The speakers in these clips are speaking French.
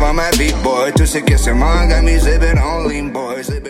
I'm on my beat, boy. Two sick, yes, I'm. Got me zipping on lean, boys. Zipping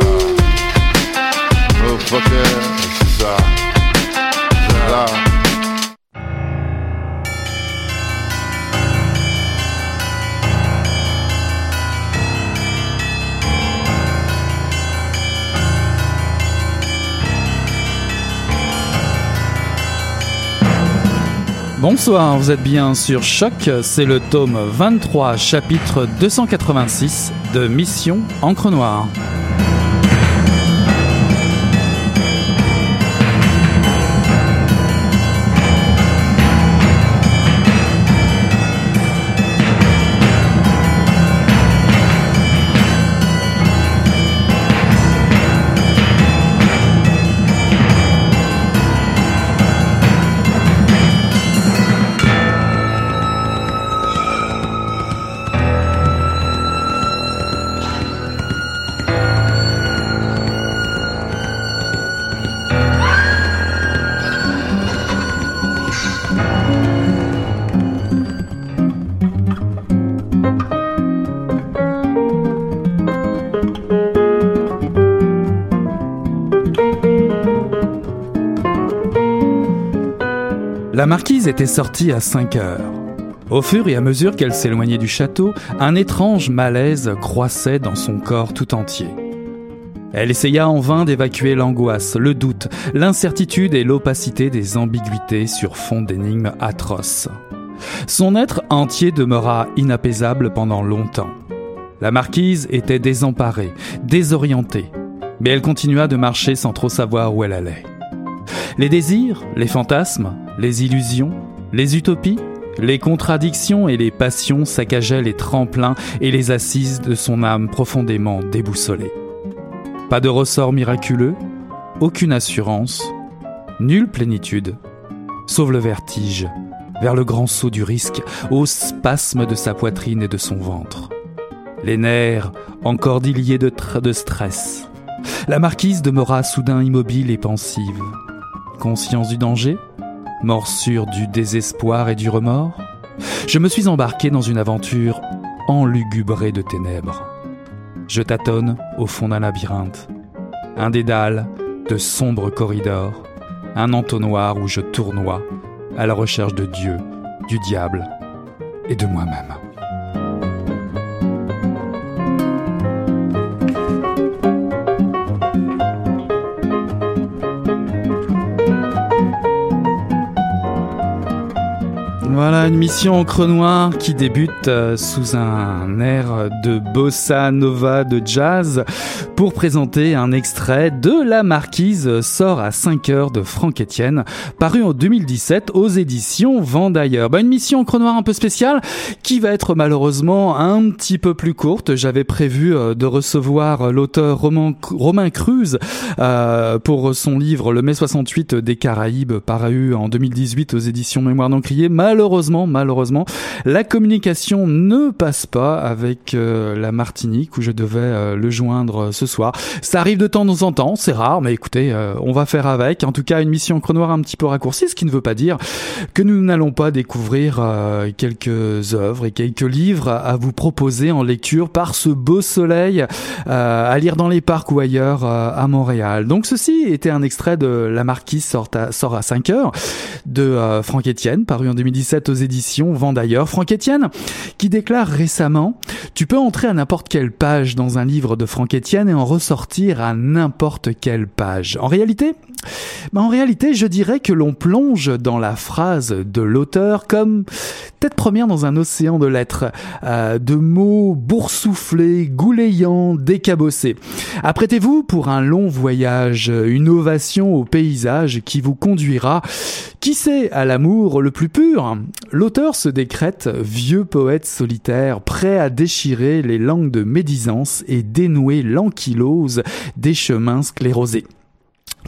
Bonsoir, vous êtes bien sur Choc, c'est le tome 23, chapitre 286 de Mission Encre Noire. La marquise était sortie à 5 heures. Au fur et à mesure qu'elle s'éloignait du château, un étrange malaise croissait dans son corps tout entier. Elle essaya en vain d'évacuer l'angoisse, le doute, l'incertitude et l'opacité des ambiguïtés sur fond d'énigmes atroces. Son être entier demeura inapaisable pendant longtemps. La marquise était désemparée, désorientée, mais elle continua de marcher sans trop savoir où elle allait. Les désirs, les fantasmes, les illusions, les utopies, les contradictions et les passions saccageaient les tremplins et les assises de son âme profondément déboussolée. Pas de ressort miraculeux, aucune assurance, nulle plénitude, sauf le vertige, vers le grand saut du risque, au spasme de sa poitrine et de son ventre. Les nerfs encore diliés de, de stress. La marquise demeura soudain immobile et pensive. Conscience du danger Morsure du désespoir et du remords Je me suis embarqué dans une aventure enlugubrée de ténèbres. Je tâtonne au fond d'un labyrinthe. Un dédale de sombres corridors. Un entonnoir où je tournoie à la recherche de Dieu, du diable et de moi-même. Une mission encre noire qui débute euh, sous un air de bossa nova de jazz pour présenter un extrait de La Marquise sort à 5 heures de Franck Etienne, paru en 2017 aux éditions Vendailleurs. Bah, une mission encre noire un peu spéciale qui va être malheureusement un petit peu plus courte. J'avais prévu euh, de recevoir l'auteur Romain, Romain Cruz euh, pour son livre Le mai 68 des Caraïbes, paru en 2018 aux éditions Mémoire d'Encrier. Malheureusement, malheureusement, malheureusement, la communication ne passe pas avec euh, la Martinique où je devais le joindre ce soir. Ça arrive de temps en temps, c'est rare, mais écoutez, on va faire avec. En tout cas, une mission chronoir un petit peu raccourcie, ce qui ne veut pas dire que nous n'allons pas découvrir quelques œuvres et quelques livres à vous proposer en lecture par ce beau soleil à lire dans les parcs ou ailleurs à Montréal. Donc ceci était un extrait de La Marquise sort à, sort à 5 heures de Franck Etienne, paru en 2017 aux éditions Vendailleurs. Franck Etienne qui déclare récemment Tu peux entrer à n'importe quelle page dans un livre de Franck Etienne et ressortir à n'importe quelle page. En réalité, ben en réalité, je dirais que l'on plonge dans la phrase de l'auteur comme tête première dans un océan de lettres, euh, de mots boursouflés, goulayants, décabossés. Apprêtez-vous pour un long voyage, une ovation au paysage qui vous conduira, qui sait, à l'amour le plus pur? L'auteur se décrète vieux poète solitaire, prêt à déchirer les langues de médisance et dénouer l'ankylose des chemins sclérosés.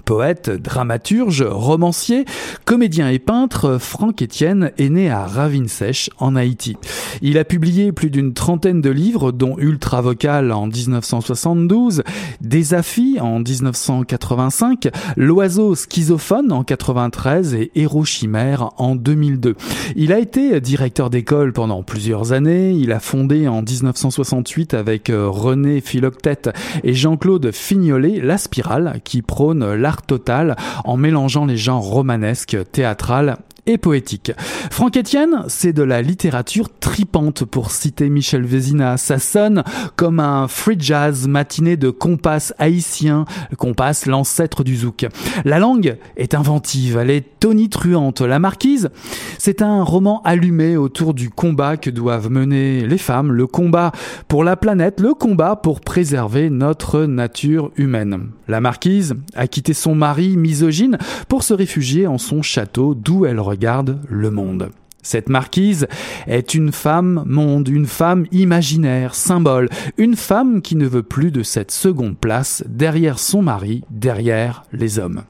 Poète, dramaturge, romancier, comédien et peintre, Franck Etienne est né à Ravinsèche, en Haïti. Il a publié plus d'une trentaine de livres, dont Ultra Vocal en 1972, Désafi en 1985, L'oiseau schizophone en 93 et Héros chimère en 2002. Il a été directeur d'école pendant plusieurs années. Il a fondé en 1968 avec René Philoctète et Jean-Claude Fignolet La Spirale, qui prône l'art total en mélangeant les genres romanesques, théâtral et poétique. Franck Etienne, c'est de la littérature tripante pour citer Michel Vézina. Ça sonne comme un free jazz matiné de compas haïtien, compas l'ancêtre du zouk. La langue est inventive, elle est tonitruante. La marquise, c'est un roman allumé autour du combat que doivent mener les femmes, le combat pour la planète, le combat pour préserver notre nature humaine. La marquise a quitté son mari misogyne pour se réfugier en son château d'où elle regarde le monde. Cette marquise est une femme monde, une femme imaginaire, symbole, une femme qui ne veut plus de cette seconde place derrière son mari, derrière les hommes.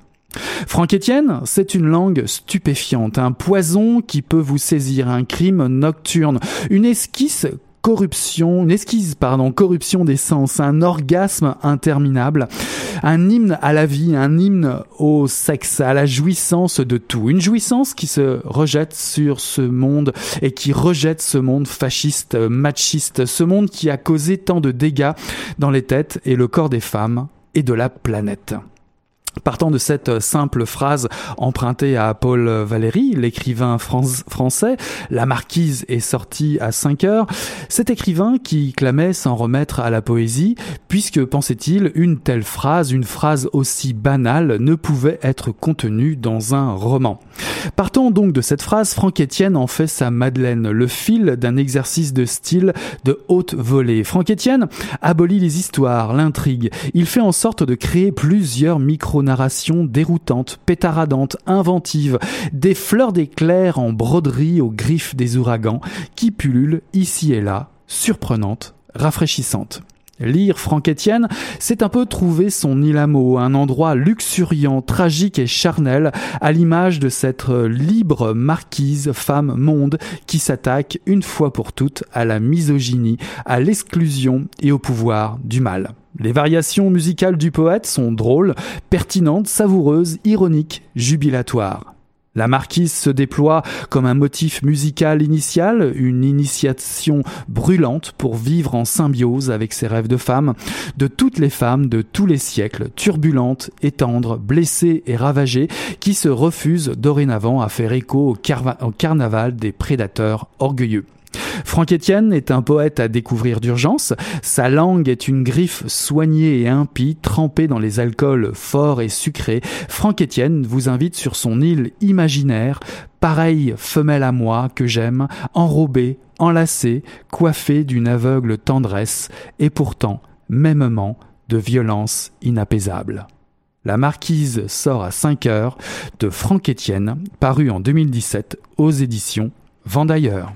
Franck Etienne, c'est une langue stupéfiante, un poison qui peut vous saisir, un crime nocturne, une esquisse corruption, une esquisse, pardon, corruption des sens, un orgasme interminable, un hymne à la vie, un hymne au sexe, à la jouissance de tout. Une jouissance qui se rejette sur ce monde et qui rejette ce monde fasciste, machiste, ce monde qui a causé tant de dégâts dans les têtes et le corps des femmes et de la planète. Partant de cette euh, simple phrase empruntée à Paul Valéry, l'écrivain français, La marquise est sortie à 5 heures, cet écrivain qui clamait s'en remettre à la poésie, puisque, pensait-il, une telle phrase, une phrase aussi banale, ne pouvait être contenue dans un roman. Partant donc de cette phrase, Franck Etienne en fait sa Madeleine, le fil d'un exercice de style de haute volée. Franck Etienne abolit les histoires, l'intrigue, il fait en sorte de créer plusieurs micro narration déroutante, pétaradante, inventive, des fleurs d'éclairs en broderie aux griffes des ouragans qui pullulent ici et là, surprenantes, rafraîchissantes. Lire Franck Etienne, c'est un peu trouver son île à mots, un endroit luxuriant, tragique et charnel, à l'image de cette libre marquise femme monde qui s'attaque une fois pour toutes à la misogynie, à l'exclusion et au pouvoir du mal. Les variations musicales du poète sont drôles, pertinentes, savoureuses, ironiques, jubilatoires. La marquise se déploie comme un motif musical initial, une initiation brûlante pour vivre en symbiose avec ses rêves de femme, de toutes les femmes de tous les siècles, turbulentes et tendres, blessées et ravagées, qui se refusent dorénavant à faire écho au carnaval des prédateurs orgueilleux. Franck Etienne est un poète à découvrir d'urgence. Sa langue est une griffe soignée et impie, trempée dans les alcools forts et sucrés. Franck Etienne vous invite sur son île imaginaire, pareille femelle à moi que j'aime, enrobée, enlacée, coiffée d'une aveugle tendresse, et pourtant, mêmement, de violence inapaisable. La Marquise sort à 5 heures de Franck Etienne, paru en 2017 aux éditions Vendailleurs.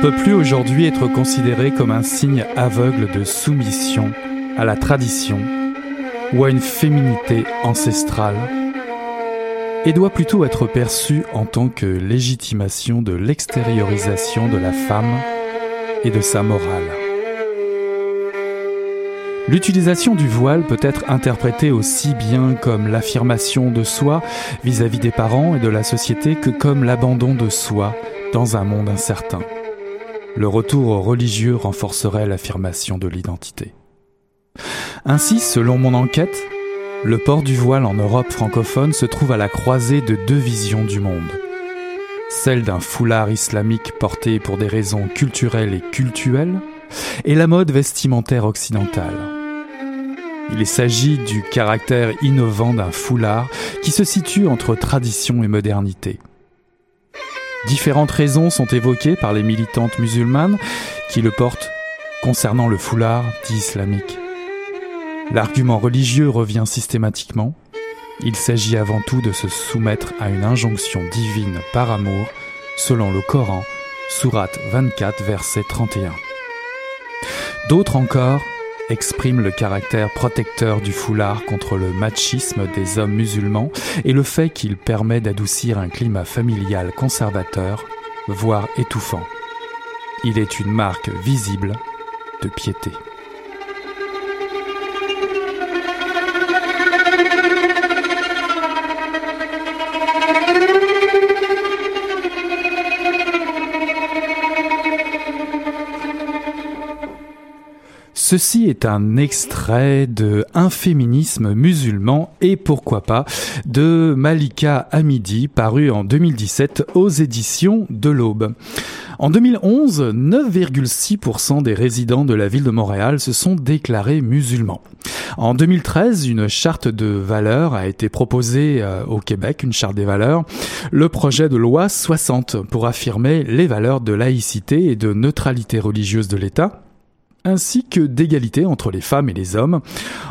Peut plus aujourd'hui être considéré comme un signe aveugle de soumission à la tradition ou à une féminité ancestrale et doit plutôt être perçu en tant que légitimation de l'extériorisation de la femme et de sa morale. L'utilisation du voile peut être interprétée aussi bien comme l'affirmation de soi vis-à-vis des parents et de la société que comme l'abandon de soi dans un monde incertain. Le retour religieux renforcerait l'affirmation de l'identité. Ainsi, selon mon enquête, le port du voile en Europe francophone se trouve à la croisée de deux visions du monde. Celle d'un foulard islamique porté pour des raisons culturelles et cultuelles, et la mode vestimentaire occidentale. Il s'agit du caractère innovant d'un foulard qui se situe entre tradition et modernité. Différentes raisons sont évoquées par les militantes musulmanes qui le portent concernant le foulard dit islamique. L'argument religieux revient systématiquement. Il s'agit avant tout de se soumettre à une injonction divine par amour, selon le Coran, Sourate 24, verset 31. D'autres encore expriment le caractère protecteur du foulard contre le machisme des hommes musulmans et le fait qu'il permet d'adoucir un climat familial conservateur, voire étouffant. Il est une marque visible de piété. Ceci est un extrait de Un féminisme musulman et pourquoi pas de Malika Hamidi paru en 2017 aux éditions de l'Aube. En 2011, 9,6% des résidents de la ville de Montréal se sont déclarés musulmans. En 2013, une charte de valeurs a été proposée euh, au Québec, une charte des valeurs, le projet de loi 60 pour affirmer les valeurs de laïcité et de neutralité religieuse de l'État ainsi que d'égalité entre les femmes et les hommes,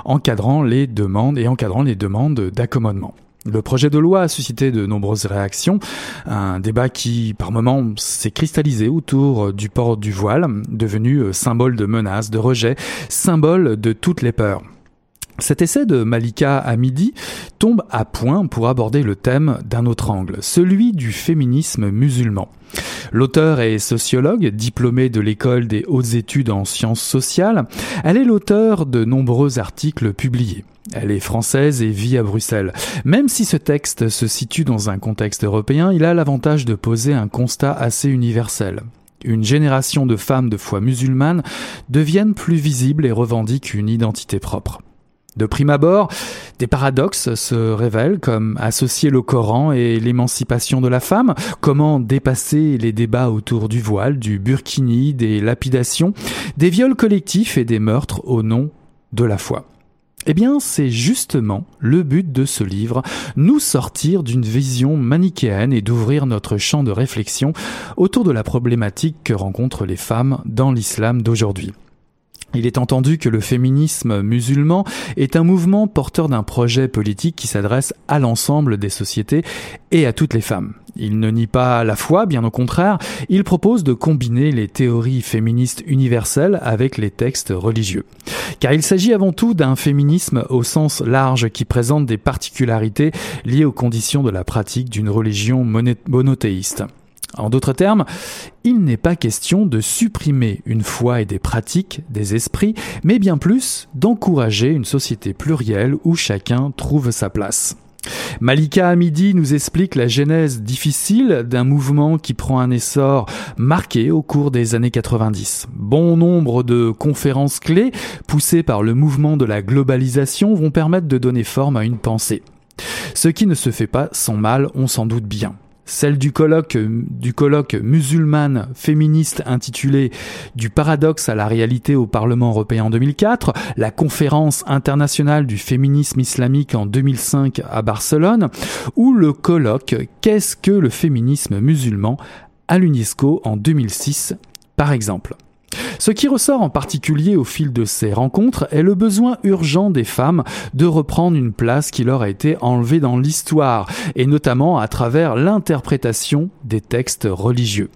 encadrant les demandes et encadrant les demandes d'accommodement. Le projet de loi a suscité de nombreuses réactions, un débat qui par moments s'est cristallisé autour du port du voile, devenu symbole de menace, de rejet, symbole de toutes les peurs. Cet essai de Malika Hamidi tombe à point pour aborder le thème d'un autre angle, celui du féminisme musulman. L'auteur est sociologue, diplômée de l'école des hautes études en sciences sociales. Elle est l'auteur de nombreux articles publiés. Elle est française et vit à Bruxelles. Même si ce texte se situe dans un contexte européen, il a l'avantage de poser un constat assez universel. Une génération de femmes de foi musulmane deviennent plus visibles et revendiquent une identité propre. De prime abord, des paradoxes se révèlent comme associer le Coran et l'émancipation de la femme, comment dépasser les débats autour du voile, du burkini, des lapidations, des viols collectifs et des meurtres au nom de la foi. Eh bien, c'est justement le but de ce livre, nous sortir d'une vision manichéenne et d'ouvrir notre champ de réflexion autour de la problématique que rencontrent les femmes dans l'islam d'aujourd'hui. Il est entendu que le féminisme musulman est un mouvement porteur d'un projet politique qui s'adresse à l'ensemble des sociétés et à toutes les femmes. Il ne nie pas la foi, bien au contraire, il propose de combiner les théories féministes universelles avec les textes religieux. Car il s'agit avant tout d'un féminisme au sens large qui présente des particularités liées aux conditions de la pratique d'une religion monothéiste. En d'autres termes, il n'est pas question de supprimer une foi et des pratiques, des esprits, mais bien plus d'encourager une société plurielle où chacun trouve sa place. Malika Hamidi nous explique la genèse difficile d'un mouvement qui prend un essor marqué au cours des années 90. Bon nombre de conférences clés poussées par le mouvement de la globalisation vont permettre de donner forme à une pensée. Ce qui ne se fait pas sans mal, on s'en doute bien celle du colloque, du colloque musulmane féministe intitulé Du paradoxe à la réalité au Parlement européen en 2004, la conférence internationale du féminisme islamique en 2005 à Barcelone, ou le colloque Qu'est-ce que le féminisme musulman à l'UNESCO en 2006 par exemple. Ce qui ressort en particulier au fil de ces rencontres est le besoin urgent des femmes de reprendre une place qui leur a été enlevée dans l'histoire, et notamment à travers l'interprétation des textes religieux.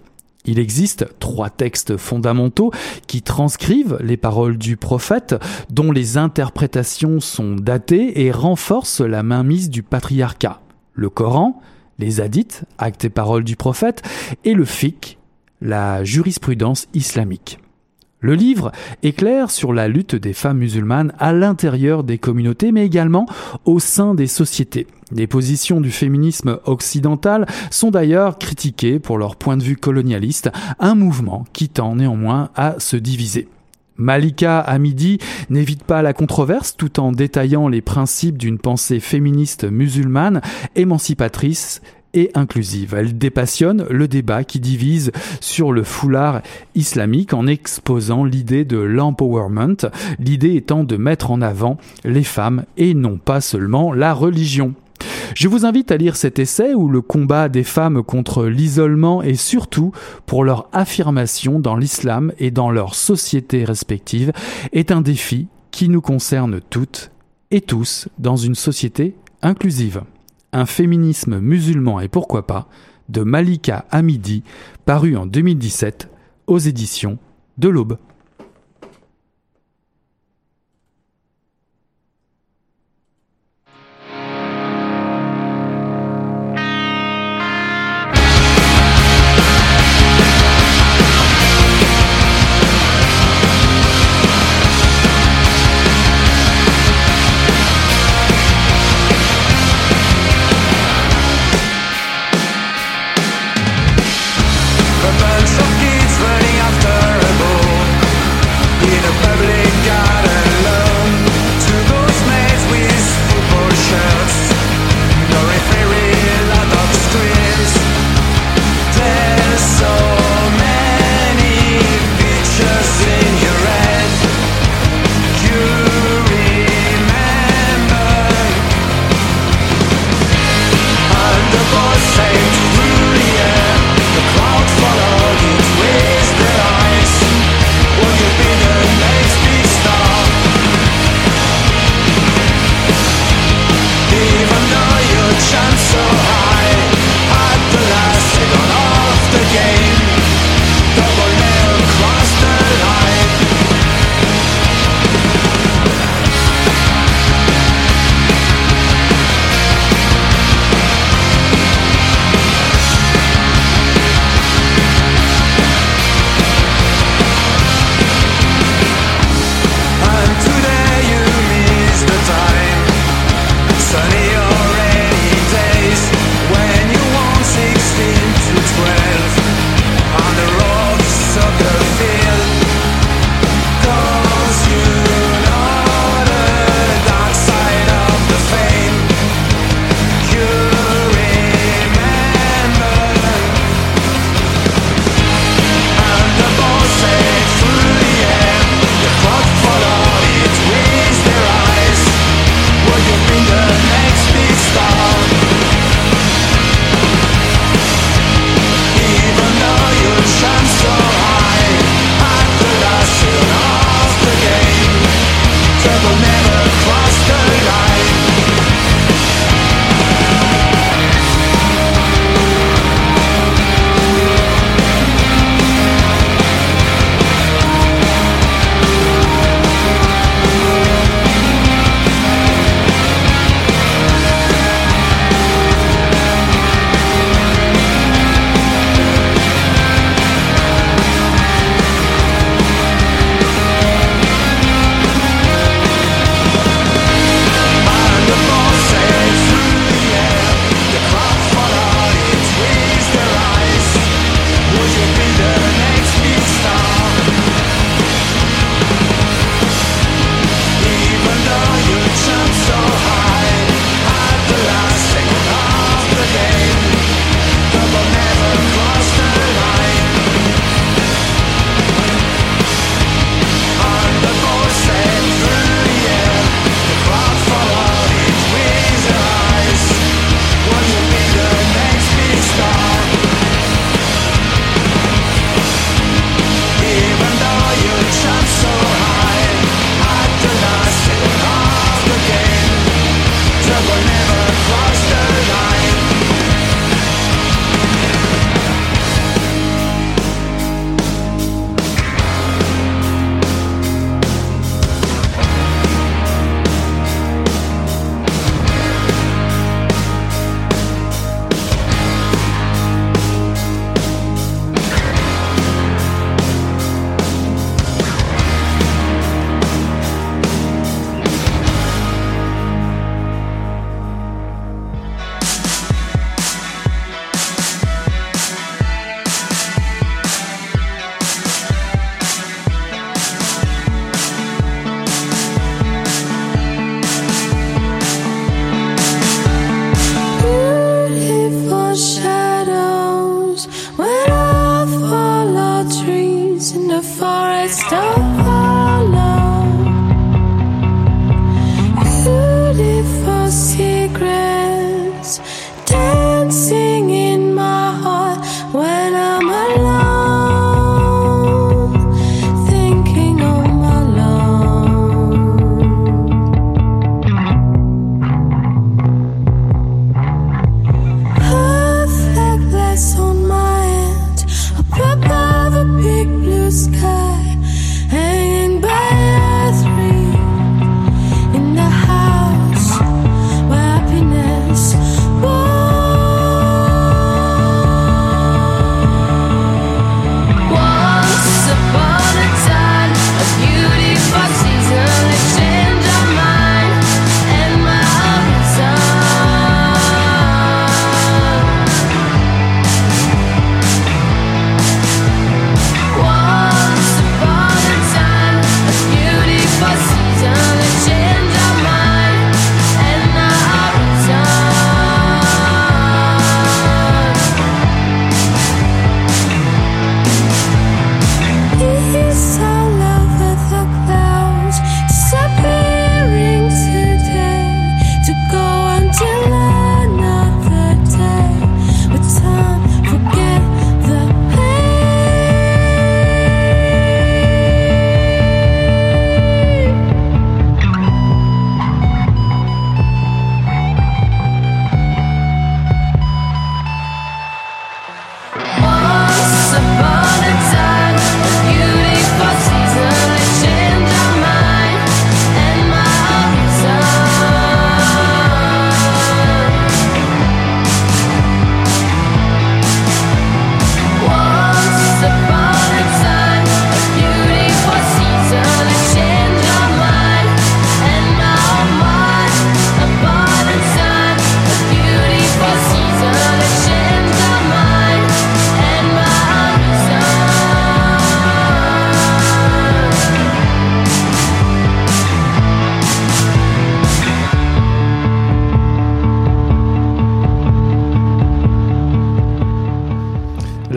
Il existe trois textes fondamentaux qui transcrivent les paroles du prophète, dont les interprétations sont datées et renforcent la mainmise du patriarcat. Le Coran, les hadiths, actes et paroles du prophète, et le fiqh, la jurisprudence islamique. Le livre éclaire sur la lutte des femmes musulmanes à l'intérieur des communautés, mais également au sein des sociétés. Les positions du féminisme occidental sont d'ailleurs critiquées pour leur point de vue colonialiste, un mouvement qui tend néanmoins à se diviser. Malika Hamidi n'évite pas la controverse tout en détaillant les principes d'une pensée féministe musulmane émancipatrice et inclusive. Elle dépassionne le débat qui divise sur le foulard islamique en exposant l'idée de l'empowerment, l'idée étant de mettre en avant les femmes et non pas seulement la religion. Je vous invite à lire cet essai où le combat des femmes contre l'isolement et surtout pour leur affirmation dans l'islam et dans leurs sociétés respectives est un défi qui nous concerne toutes et tous dans une société inclusive un féminisme musulman et pourquoi pas, de Malika Hamidi, paru en 2017 aux éditions de l'Aube.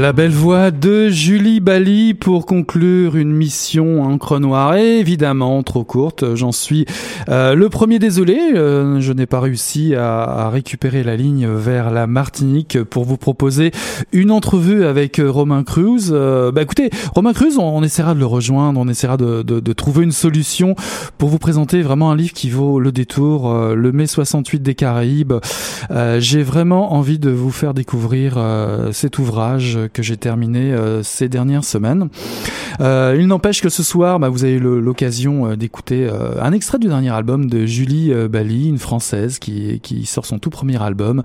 La belle voix de Julie Bali pour conclure une mission encre noire, évidemment trop courte, j'en suis euh, le premier désolé, euh, je n'ai pas réussi à, récupérer la ligne vers la Martinique pour vous proposer une entrevue avec Romain Cruz. Euh, bah écoutez, Romain Cruz, on, on, essaiera de le rejoindre, on essaiera de, de, de, trouver une solution pour vous présenter vraiment un livre qui vaut le détour, le mai 68 des Caraïbes. J'ai vraiment envie de vous faire découvrir cet ouvrage que j'ai terminé euh, ces dernières semaines. Euh, il n'empêche que ce soir, bah, vous avez l'occasion euh, d'écouter un extrait du dernier album de Julie Bali, une française qui, sort son tout premier album,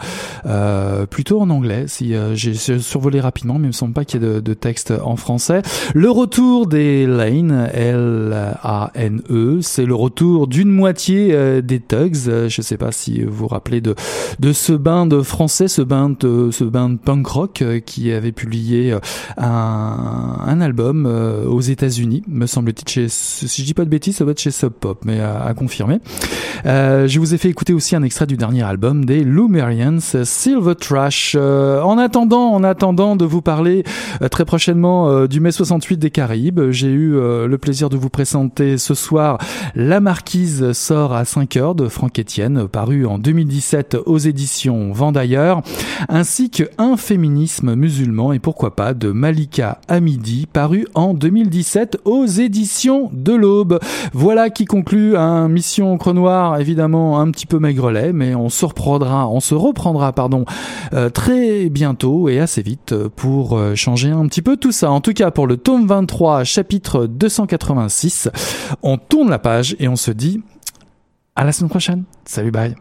plutôt en anglais. Si j'ai survolé rapidement, mais il me semble pas qu'il y ait de, de, texte en français. Le retour des Lane, L-A-N-E, c'est le retour d'une moitié des Tugs. Je sais pas si vous vous rappelez de de ce band de français, ce band, ce band punk rock qui avait publié euh, un, album euh, aux États-Unis, me semble-t-il. Si je dis pas de bêtises, ça doit être chez Sub Pop, mais à, confirmer. Euh, je vous ai fait écouter aussi un extrait du dernier album des Lumerians, Silver Trash. En attendant, en attendant de vous parler très prochainement du mai 68 des Caraïbes, j'ai eu le plaisir de vous présenter ce soir La Marquise sort à 5 heures de Franck Etienne, paru en 2017 aux éditions Vendailleurs, ainsi que Un féminisme musulman et pourquoi pas de Malika Hamidi, paru en 2017 aux éditions de l'Aube. Voilà qui conclut un Mission Crenoir, évidemment un petit peu maigrelet, mais on se reprendra, on se reprendra, pardon, euh, très bientôt et assez vite pour euh, changer un petit peu tout ça. En tout cas, pour le tome 23, chapitre 286, on tourne la page et on se dit à la semaine prochaine. Salut, bye.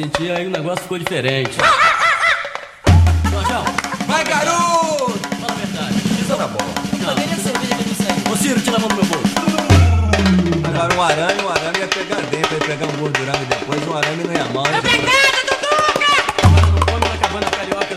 Sentir, aí o negócio ficou diferente. João, vai garoto! Fala a verdade. Isso tá bom. Não, nem a cerveja que disse aí. Ô Ciro, tira a mão do meu bolso. Agora um arame, um arame ia pegar dentro, ia pegar um gordurame depois, um arame não ia mal. É pegada, Duduca! Agora não come na cabana carioca,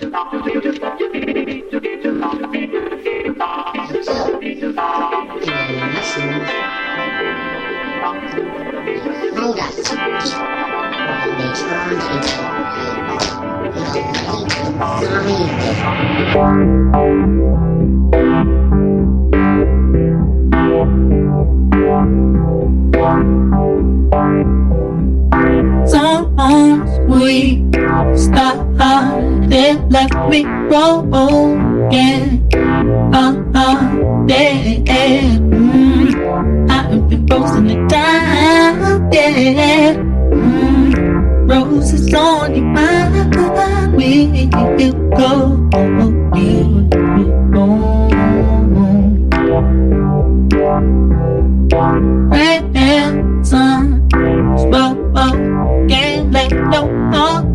Sometimes we started, left me broken. Uh, uh, yeah. Mm, I've been frozen to time, yeah. Mm, roses on your mind, we go, you go. Rain, sun, smoke, can't let no more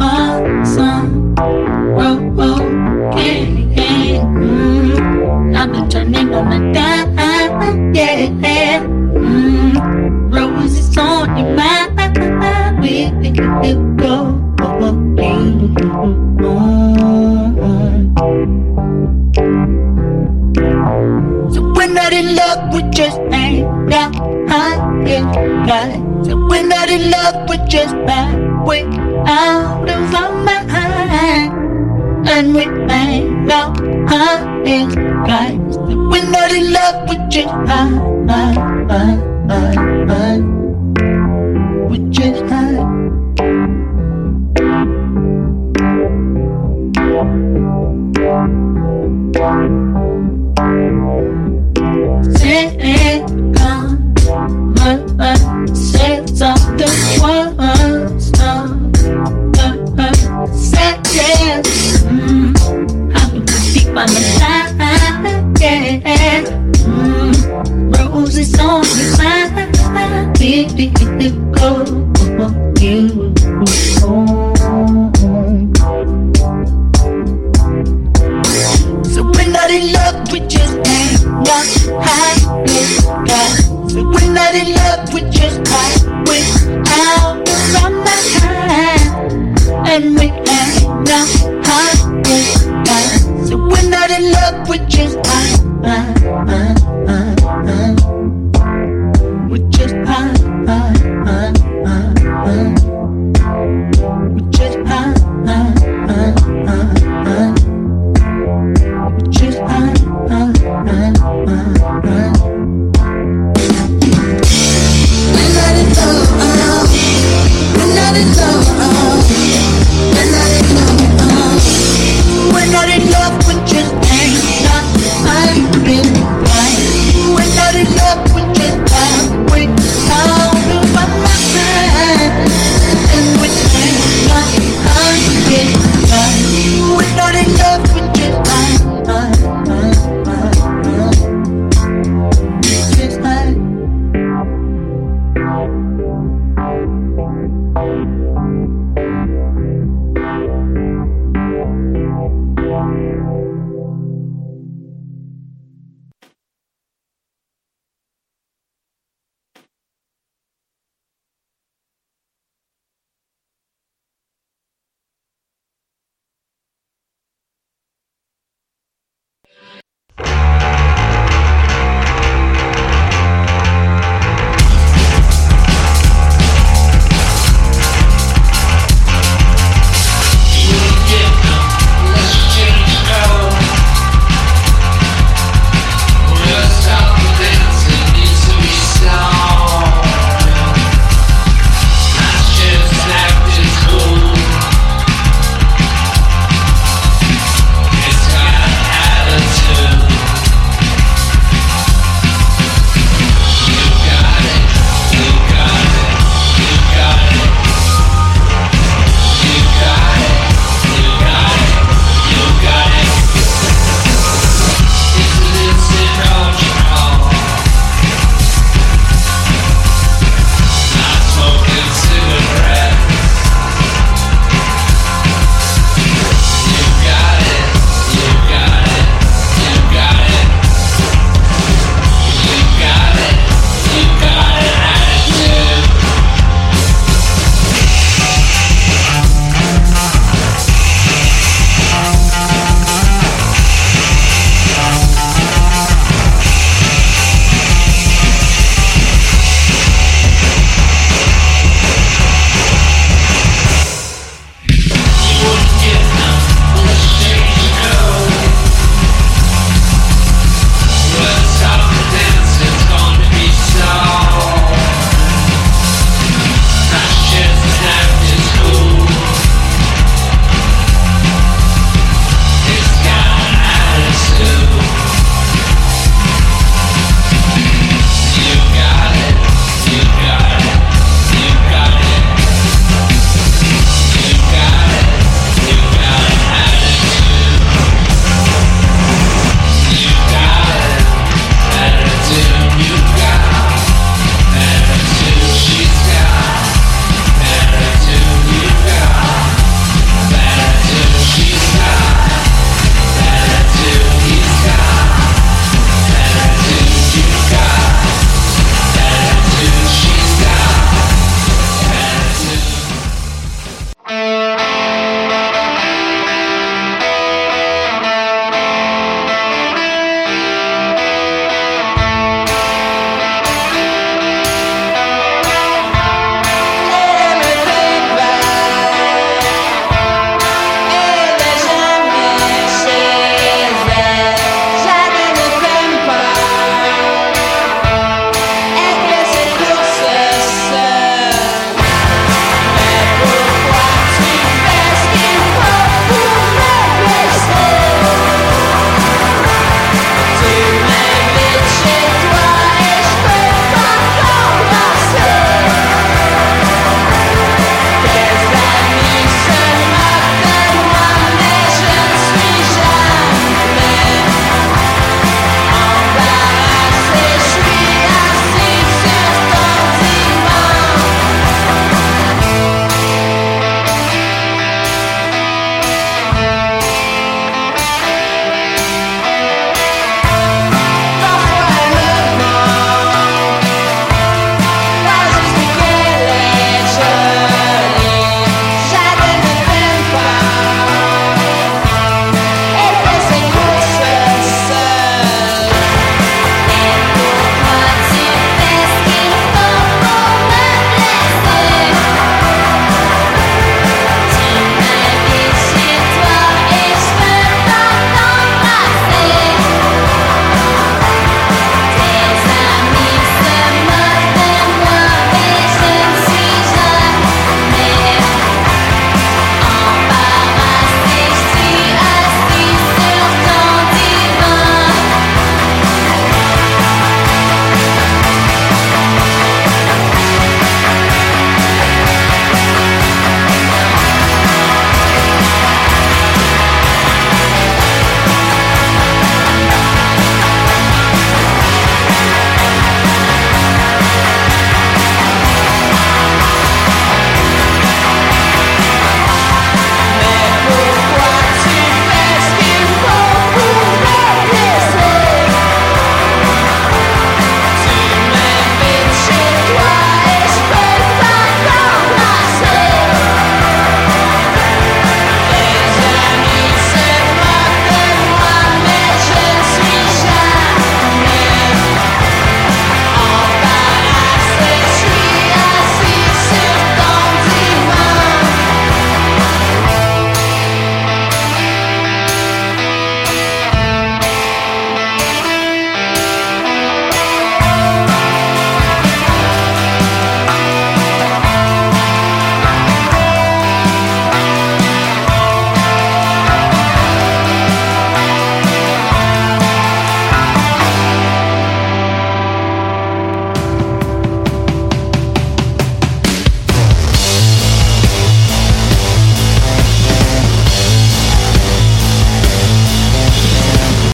that we are lose mind and we may not have it We're not in love we just have. Yeah. Mm, roses on your mind, go, you. So we're not in love, we just with God. So we're not in love, we just high with out from behind. And we hang out high hard in love with you. I, I, I, I, I.